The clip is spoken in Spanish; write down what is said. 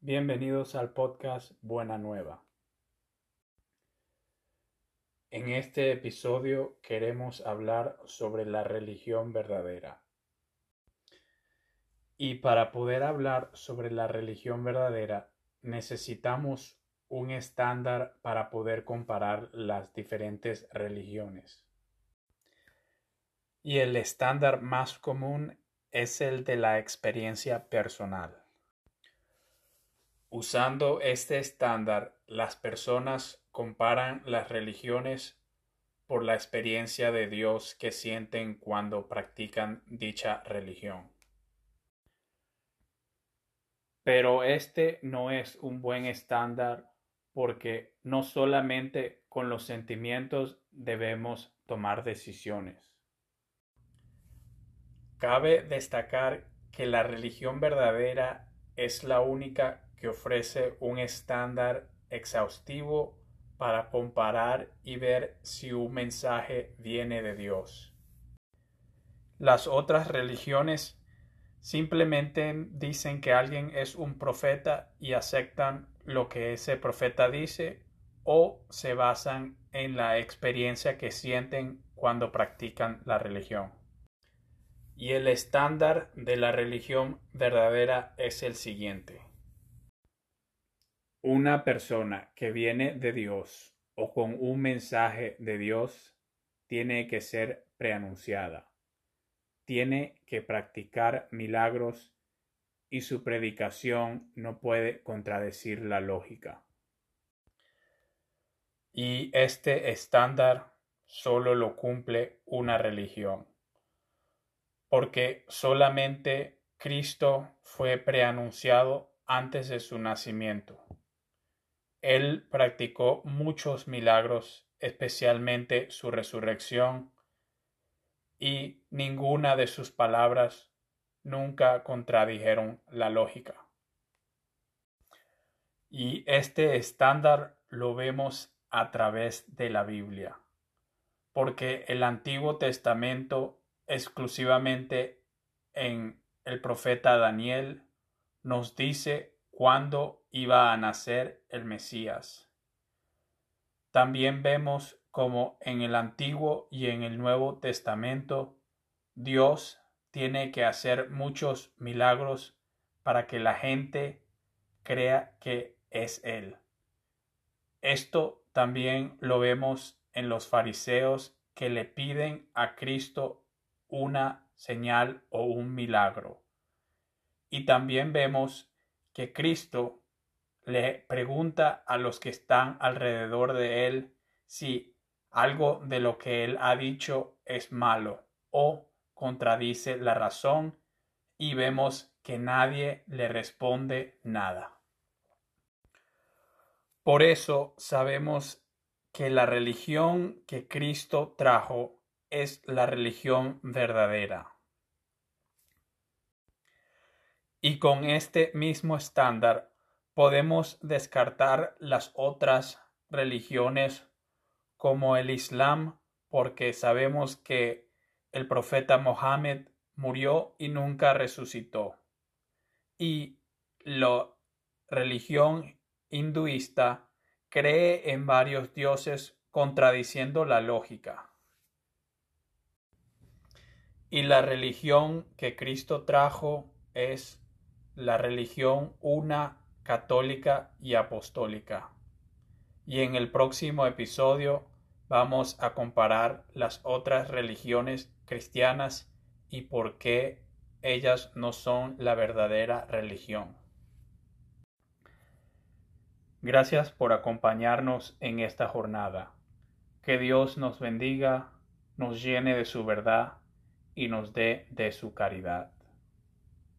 Bienvenidos al podcast Buena Nueva. En este episodio queremos hablar sobre la religión verdadera. Y para poder hablar sobre la religión verdadera necesitamos un estándar para poder comparar las diferentes religiones. Y el estándar más común es el de la experiencia personal. Usando este estándar, las personas comparan las religiones por la experiencia de Dios que sienten cuando practican dicha religión. Pero este no es un buen estándar porque no solamente con los sentimientos debemos tomar decisiones. Cabe destacar que la religión verdadera es la única que ofrece un estándar exhaustivo para comparar y ver si un mensaje viene de Dios. Las otras religiones simplemente dicen que alguien es un profeta y aceptan lo que ese profeta dice o se basan en la experiencia que sienten cuando practican la religión. Y el estándar de la religión verdadera es el siguiente. Una persona que viene de Dios o con un mensaje de Dios tiene que ser preanunciada. Tiene que practicar milagros y su predicación no puede contradecir la lógica. Y este estándar solo lo cumple una religión, porque solamente Cristo fue preanunciado antes de su nacimiento. Él practicó muchos milagros, especialmente su resurrección, y ninguna de sus palabras nunca contradijeron la lógica. Y este estándar lo vemos a través de la Biblia, porque el Antiguo Testamento exclusivamente en el profeta Daniel nos dice cuándo iba a nacer el Mesías. También vemos como en el Antiguo y en el Nuevo Testamento Dios tiene que hacer muchos milagros para que la gente crea que es Él. Esto también lo vemos en los fariseos que le piden a Cristo una señal o un milagro. Y también vemos que Cristo le pregunta a los que están alrededor de él si algo de lo que él ha dicho es malo o contradice la razón y vemos que nadie le responde nada. Por eso sabemos que la religión que Cristo trajo es la religión verdadera. Y con este mismo estándar podemos descartar las otras religiones como el Islam porque sabemos que el profeta Mohammed murió y nunca resucitó. Y la religión hinduista cree en varios dioses contradiciendo la lógica. Y la religión que Cristo trajo es la religión una, católica y apostólica. Y en el próximo episodio vamos a comparar las otras religiones cristianas y por qué ellas no son la verdadera religión. Gracias por acompañarnos en esta jornada. Que Dios nos bendiga, nos llene de su verdad y nos dé de su caridad.